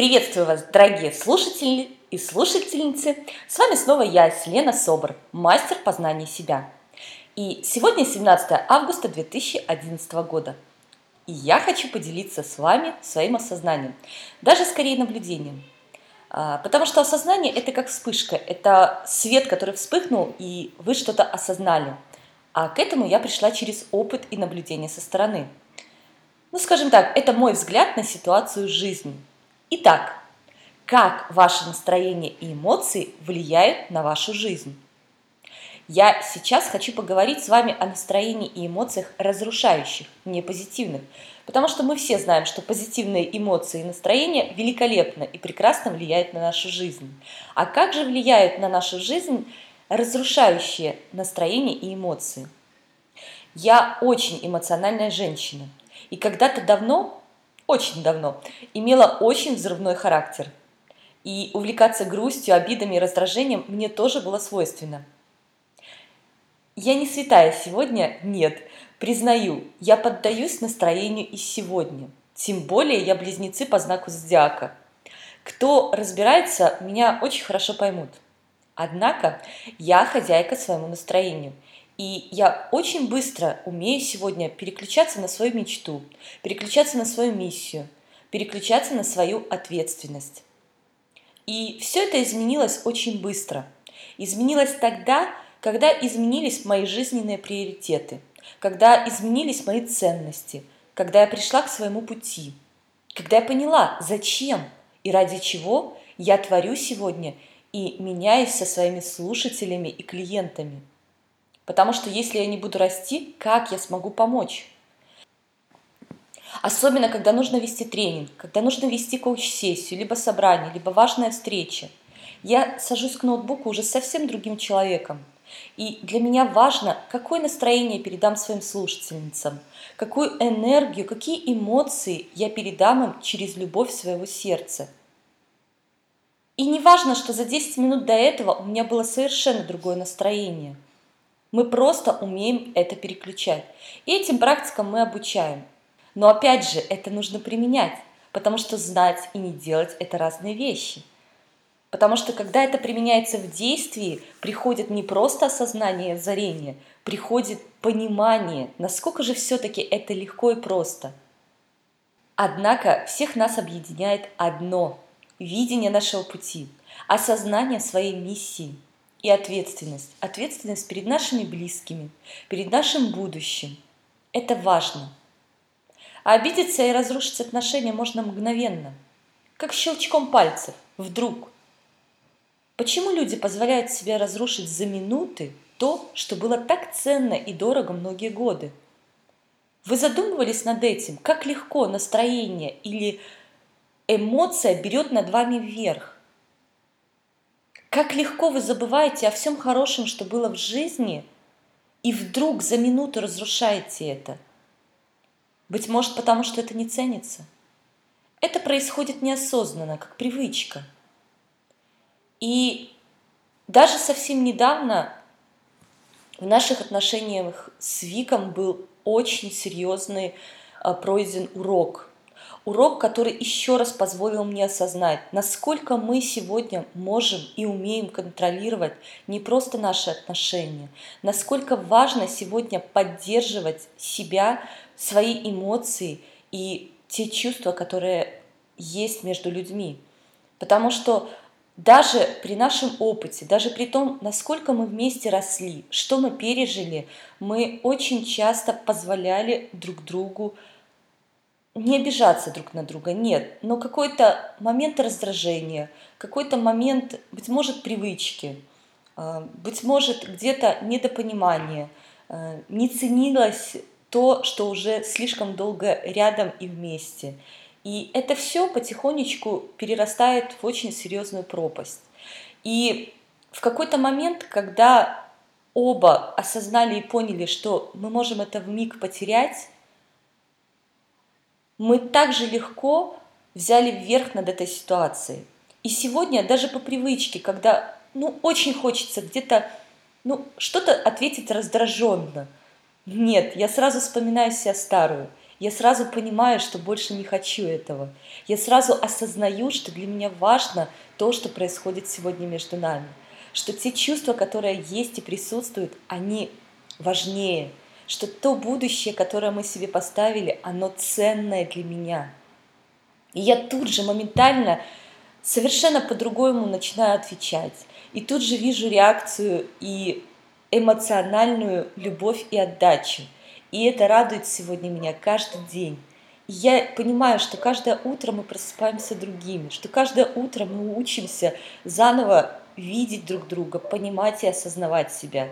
Приветствую вас, дорогие слушатели и слушательницы. С вами снова я, Селена Собор, мастер познания себя. И сегодня 17 августа 2011 года. И я хочу поделиться с вами своим осознанием, даже скорее наблюдением. А, потому что осознание – это как вспышка, это свет, который вспыхнул, и вы что-то осознали. А к этому я пришла через опыт и наблюдение со стороны. Ну, скажем так, это мой взгляд на ситуацию жизни – Итак, как ваше настроение и эмоции влияют на вашу жизнь? Я сейчас хочу поговорить с вами о настроении и эмоциях разрушающих, не позитивных, потому что мы все знаем, что позитивные эмоции и настроение великолепно и прекрасно влияют на нашу жизнь. А как же влияют на нашу жизнь разрушающие настроение и эмоции? Я очень эмоциональная женщина. И когда-то давно очень давно, имела очень взрывной характер. И увлекаться грустью, обидами и раздражением мне тоже было свойственно. Я не святая сегодня, нет, признаю, я поддаюсь настроению и сегодня. Тем более я близнецы по знаку зодиака. Кто разбирается, меня очень хорошо поймут. Однако я хозяйка своему настроению – и я очень быстро умею сегодня переключаться на свою мечту, переключаться на свою миссию, переключаться на свою ответственность. И все это изменилось очень быстро. Изменилось тогда, когда изменились мои жизненные приоритеты, когда изменились мои ценности, когда я пришла к своему пути, когда я поняла, зачем и ради чего я творю сегодня и меняюсь со своими слушателями и клиентами – Потому что если я не буду расти, как я смогу помочь? Особенно, когда нужно вести тренинг, когда нужно вести коуч-сессию, либо собрание, либо важная встреча. Я сажусь к ноутбуку уже совсем другим человеком. И для меня важно, какое настроение передам своим слушательницам, какую энергию, какие эмоции я передам им через любовь своего сердца. И не важно, что за 10 минут до этого у меня было совершенно другое настроение – мы просто умеем это переключать. И этим практикам мы обучаем. Но опять же, это нужно применять, потому что знать и не делать – это разные вещи. Потому что когда это применяется в действии, приходит не просто осознание, озарение, приходит понимание, насколько же все-таки это легко и просто. Однако всех нас объединяет одно – видение нашего пути, осознание своей миссии – и ответственность. Ответственность перед нашими близкими, перед нашим будущим. Это важно. А обидеться и разрушить отношения можно мгновенно, как щелчком пальцев, вдруг. Почему люди позволяют себе разрушить за минуты то, что было так ценно и дорого многие годы? Вы задумывались над этим, как легко настроение или эмоция берет над вами вверх? Как легко вы забываете о всем хорошем, что было в жизни, и вдруг за минуту разрушаете это. Быть может, потому что это не ценится. Это происходит неосознанно, как привычка. И даже совсем недавно в наших отношениях с Виком был очень серьезный а, пройден урок – Урок, который еще раз позволил мне осознать, насколько мы сегодня можем и умеем контролировать не просто наши отношения, насколько важно сегодня поддерживать себя, свои эмоции и те чувства, которые есть между людьми. Потому что даже при нашем опыте, даже при том, насколько мы вместе росли, что мы пережили, мы очень часто позволяли друг другу не обижаться друг на друга, нет, но какой-то момент раздражения, какой-то момент, быть может, привычки, а, быть может, где-то недопонимание, а, не ценилось то, что уже слишком долго рядом и вместе. И это все потихонечку перерастает в очень серьезную пропасть. И в какой-то момент, когда оба осознали и поняли, что мы можем это в миг потерять, мы также легко взяли вверх над этой ситуацией. И сегодня даже по привычке, когда ну, очень хочется где-то ну, что-то ответить раздраженно. Нет, я сразу вспоминаю себя старую. я сразу понимаю, что больше не хочу этого. Я сразу осознаю, что для меня важно то, что происходит сегодня между нами. Что те чувства, которые есть и присутствуют, они важнее. Что то будущее, которое мы себе поставили, оно ценное для меня. И я тут же моментально совершенно по-другому начинаю отвечать. И тут же вижу реакцию и эмоциональную любовь и отдачу. И это радует сегодня меня каждый день. И я понимаю, что каждое утро мы просыпаемся другими, что каждое утро мы учимся заново видеть друг друга, понимать и осознавать себя.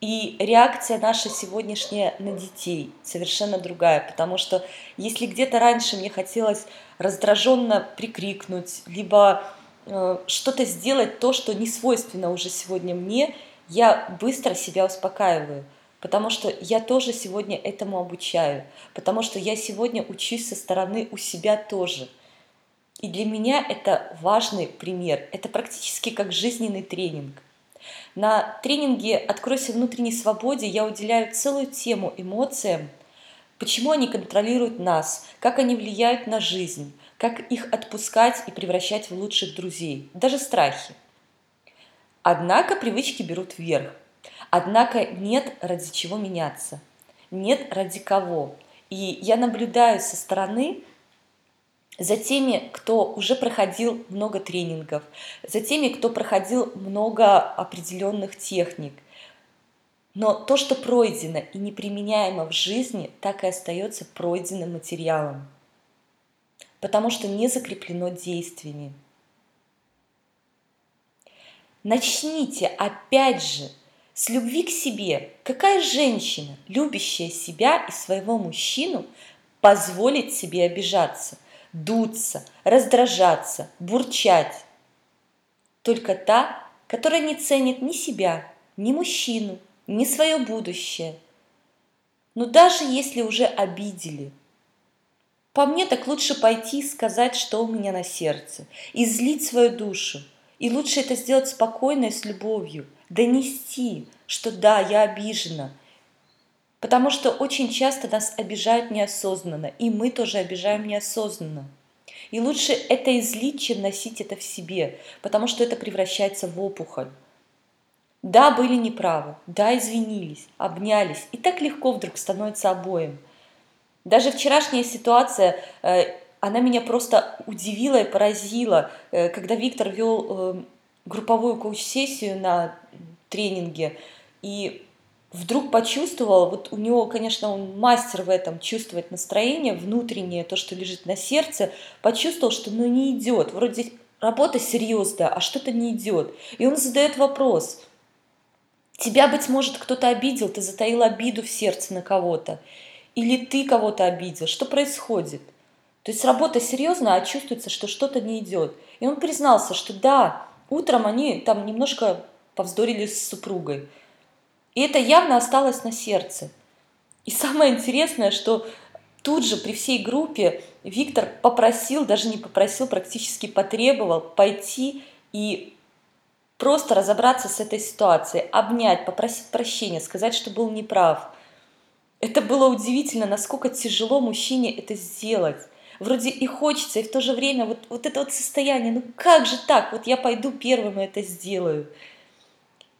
И реакция наша сегодняшняя на детей совершенно другая, потому что если где-то раньше мне хотелось раздраженно прикрикнуть, либо э, что-то сделать то, что не свойственно уже сегодня мне, я быстро себя успокаиваю, потому что я тоже сегодня этому обучаю, потому что я сегодня учусь со стороны у себя тоже. И для меня это важный пример, это практически как жизненный тренинг – на тренинге «Откройся внутренней свободе» я уделяю целую тему эмоциям, почему они контролируют нас, как они влияют на жизнь, как их отпускать и превращать в лучших друзей, даже страхи. Однако привычки берут вверх. Однако нет ради чего меняться, нет ради кого. И я наблюдаю со стороны, за теми, кто уже проходил много тренингов, за теми, кто проходил много определенных техник. Но то, что пройдено и неприменяемо в жизни, так и остается пройденным материалом, потому что не закреплено действиями. Начните опять же с любви к себе. Какая женщина, любящая себя и своего мужчину, позволит себе обижаться – дуться, раздражаться, бурчать. Только та, которая не ценит ни себя, ни мужчину, ни свое будущее. Но даже если уже обидели, по мне так лучше пойти и сказать, что у меня на сердце, излить свою душу. И лучше это сделать спокойно и с любовью, донести, что да, я обижена, Потому что очень часто нас обижают неосознанно, и мы тоже обижаем неосознанно. И лучше это излить, чем носить это в себе, потому что это превращается в опухоль. Да, были неправы, да, извинились, обнялись, и так легко вдруг становится обоим. Даже вчерашняя ситуация, э, она меня просто удивила и поразила, э, когда Виктор вел э, групповую коуч-сессию на тренинге, и вдруг почувствовал, вот у него, конечно, он мастер в этом, чувствовать настроение внутреннее, то, что лежит на сердце, почувствовал, что ну не идет, вроде работа серьезная, а что-то не идет. И он задает вопрос, тебя, быть может, кто-то обидел, ты затаил обиду в сердце на кого-то, или ты кого-то обидел, что происходит? То есть работа серьезная, а чувствуется, что что-то не идет. И он признался, что да, утром они там немножко повздорили с супругой, и это явно осталось на сердце. И самое интересное, что тут же при всей группе Виктор попросил, даже не попросил, практически потребовал пойти и просто разобраться с этой ситуацией, обнять, попросить прощения, сказать, что был неправ. Это было удивительно, насколько тяжело мужчине это сделать. Вроде и хочется, и в то же время вот, вот это вот состояние, ну как же так, вот я пойду первым и это сделаю.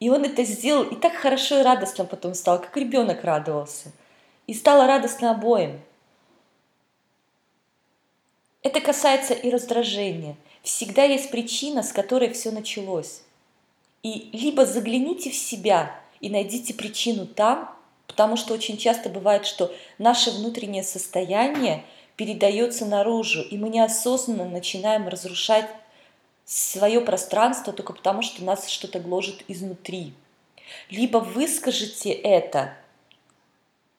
И он это сделал, и так хорошо и радостно потом стал, как ребенок радовался. И стало радостно обоим. Это касается и раздражения. Всегда есть причина, с которой все началось. И либо загляните в себя и найдите причину там, потому что очень часто бывает, что наше внутреннее состояние передается наружу, и мы неосознанно начинаем разрушать свое пространство только потому, что нас что-то гложет изнутри. Либо выскажите это,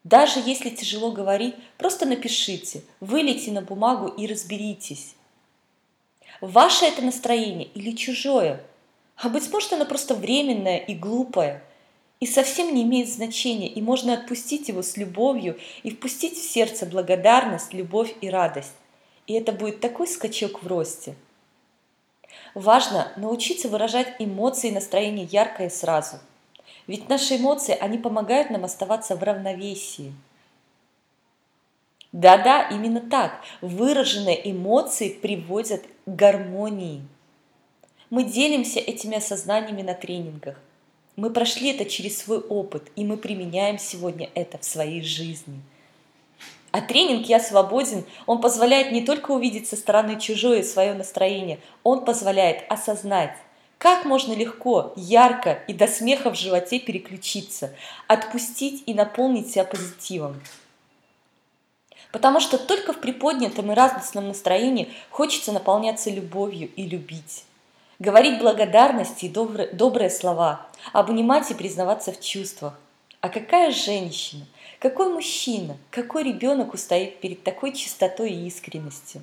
даже если тяжело говорить, просто напишите, вылейте на бумагу и разберитесь. Ваше это настроение или чужое? А быть может, оно просто временное и глупое, и совсем не имеет значения, и можно отпустить его с любовью и впустить в сердце благодарность, любовь и радость. И это будет такой скачок в росте – Важно научиться выражать эмоции и настроение ярко и сразу. Ведь наши эмоции, они помогают нам оставаться в равновесии. Да-да, именно так. Выраженные эмоции приводят к гармонии. Мы делимся этими осознаниями на тренингах. Мы прошли это через свой опыт, и мы применяем сегодня это в своей жизни. А тренинг «Я свободен», он позволяет не только увидеть со стороны чужое свое настроение, он позволяет осознать, как можно легко, ярко и до смеха в животе переключиться, отпустить и наполнить себя позитивом. Потому что только в приподнятом и радостном настроении хочется наполняться любовью и любить. Говорить благодарности и добрые, слова, обнимать и признаваться в чувствах. А какая женщина, какой мужчина, какой ребенок устоит перед такой чистотой и искренностью?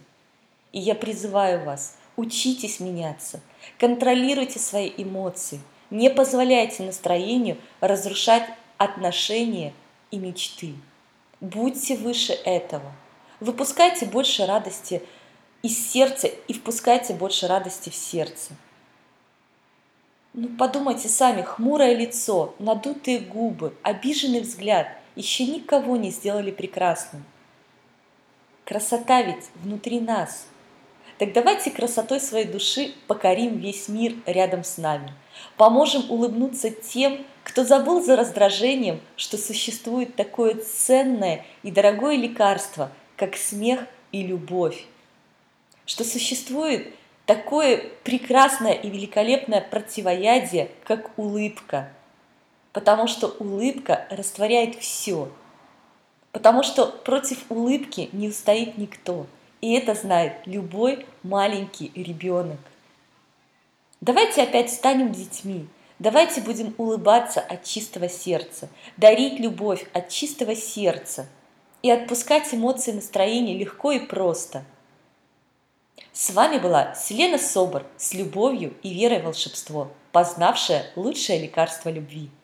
И я призываю вас, учитесь меняться – Контролируйте свои эмоции. Не позволяйте настроению разрушать отношения и мечты. Будьте выше этого. Выпускайте больше радости из сердца и впускайте больше радости в сердце. Ну, подумайте сами, хмурое лицо, надутые губы, обиженный взгляд еще никого не сделали прекрасным. Красота ведь внутри нас – так давайте красотой своей души покорим весь мир рядом с нами. Поможем улыбнуться тем, кто забыл за раздражением, что существует такое ценное и дорогое лекарство, как смех и любовь. Что существует такое прекрасное и великолепное противоядие, как улыбка. Потому что улыбка растворяет все. Потому что против улыбки не устоит никто – и это знает любой маленький ребенок. Давайте опять станем детьми. Давайте будем улыбаться от чистого сердца, дарить любовь от чистого сердца и отпускать эмоции настроения легко и просто. С вами была Селена Собор с любовью и верой в волшебство, познавшая лучшее лекарство любви –